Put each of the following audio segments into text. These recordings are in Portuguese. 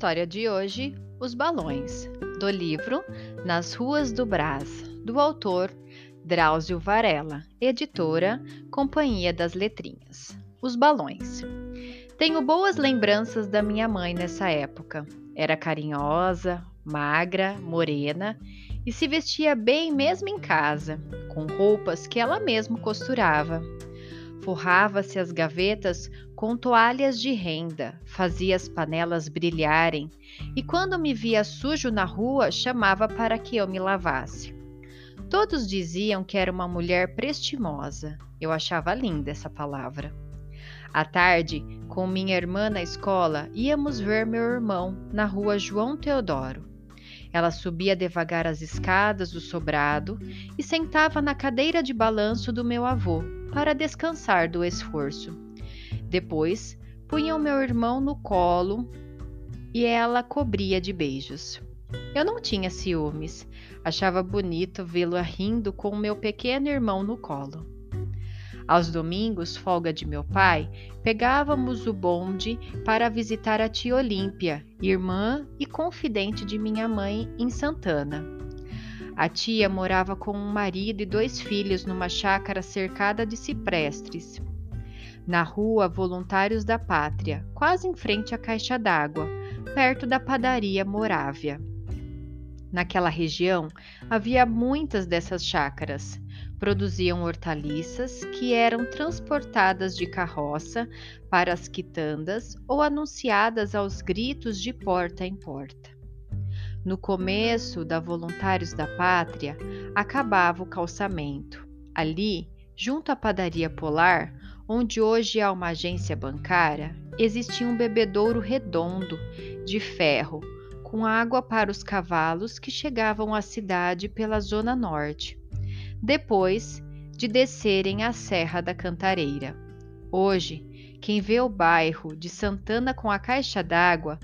história de hoje, Os Balões, do livro Nas Ruas do Brás, do autor Drauzio Varela, editora Companhia das Letrinhas. Os Balões. Tenho boas lembranças da minha mãe nessa época. Era carinhosa, magra, morena e se vestia bem mesmo em casa, com roupas que ela mesma costurava. Forrava-se as gavetas com toalhas de renda, fazia as panelas brilharem e, quando me via sujo na rua, chamava para que eu me lavasse. Todos diziam que era uma mulher prestimosa. Eu achava linda essa palavra. À tarde, com minha irmã na escola, íamos ver meu irmão na rua João Teodoro. Ela subia devagar as escadas do sobrado e sentava na cadeira de balanço do meu avô para descansar do esforço. Depois, punha o meu irmão no colo e ela cobria de beijos. Eu não tinha ciúmes, achava bonito vê-lo rindo com meu pequeno irmão no colo. Aos domingos, folga de meu pai, pegávamos o bonde para visitar a tia Olímpia, irmã e confidente de minha mãe em Santana. A tia morava com um marido e dois filhos numa chácara cercada de ciprestes. Na rua Voluntários da Pátria, quase em frente à caixa d'água, perto da padaria Morávia. Naquela região havia muitas dessas chácaras produziam hortaliças que eram transportadas de carroça para as quitandas ou anunciadas aos gritos de porta em porta. No começo da Voluntários da Pátria, acabava o calçamento. Ali, junto à padaria Polar, onde hoje há uma agência bancária, existia um bebedouro redondo de ferro com água para os cavalos que chegavam à cidade pela zona norte depois de descerem a Serra da Cantareira. Hoje, quem vê o bairro de Santana com a caixa d'água,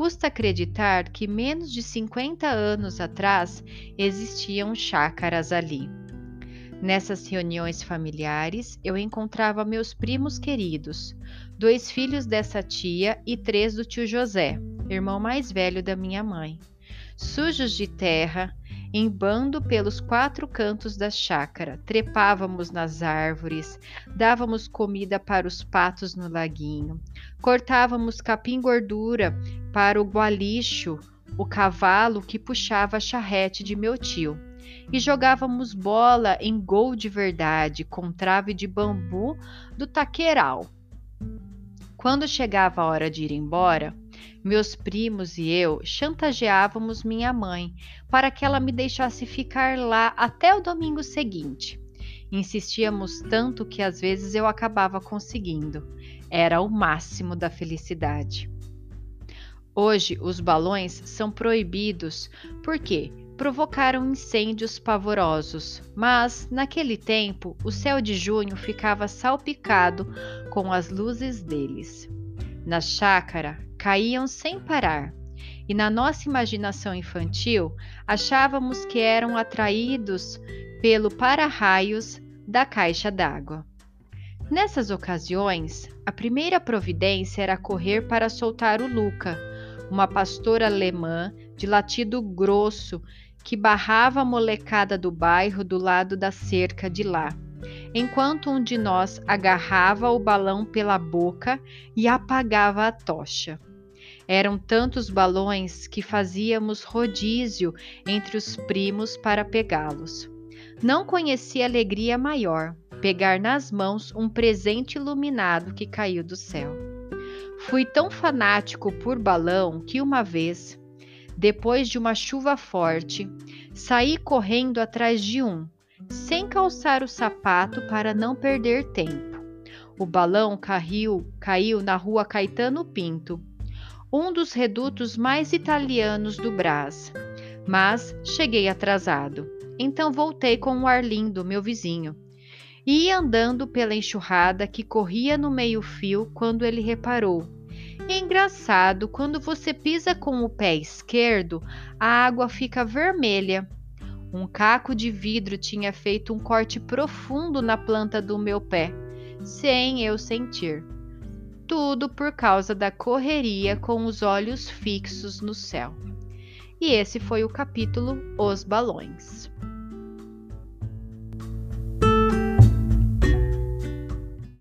custa acreditar que menos de 50 anos atrás existiam chácaras ali. Nessas reuniões familiares, eu encontrava meus primos queridos, dois filhos dessa tia e três do tio José, irmão mais velho da minha mãe. Sujos de terra, em bando pelos quatro cantos da chácara, trepávamos nas árvores, dávamos comida para os patos no laguinho, cortávamos capim gordura para o gualicho, o cavalo que puxava a charrete de meu tio, e jogávamos bola em gol de verdade com trave de bambu do taqueral. Quando chegava a hora de ir embora, meus primos e eu chantageávamos minha mãe para que ela me deixasse ficar lá até o domingo seguinte. Insistíamos tanto que às vezes eu acabava conseguindo. Era o máximo da felicidade. Hoje os balões são proibidos porque provocaram incêndios pavorosos, mas naquele tempo o céu de junho ficava salpicado com as luzes deles. Na chácara caíam sem parar, e na nossa imaginação infantil achávamos que eram atraídos pelo para-raios da caixa d'água. Nessas ocasiões, a primeira providência era correr para soltar o Luca, uma pastora alemã de latido grosso que barrava a molecada do bairro do lado da cerca de lá, enquanto um de nós agarrava o balão pela boca e apagava a tocha. Eram tantos balões que fazíamos rodízio entre os primos para pegá-los. Não conheci alegria maior pegar nas mãos um presente iluminado que caiu do céu. Fui tão fanático por balão que uma vez, depois de uma chuva forte, saí correndo atrás de um, sem calçar o sapato para não perder tempo. O balão caiu, caiu na rua Caetano Pinto um dos redutos mais italianos do Brás. Mas cheguei atrasado. Então voltei com o Arlindo, meu vizinho. E ia andando pela enxurrada que corria no meio-fio quando ele reparou. É engraçado, quando você pisa com o pé esquerdo, a água fica vermelha. Um caco de vidro tinha feito um corte profundo na planta do meu pé, sem eu sentir. Tudo por causa da correria com os olhos fixos no céu. E esse foi o capítulo Os Balões.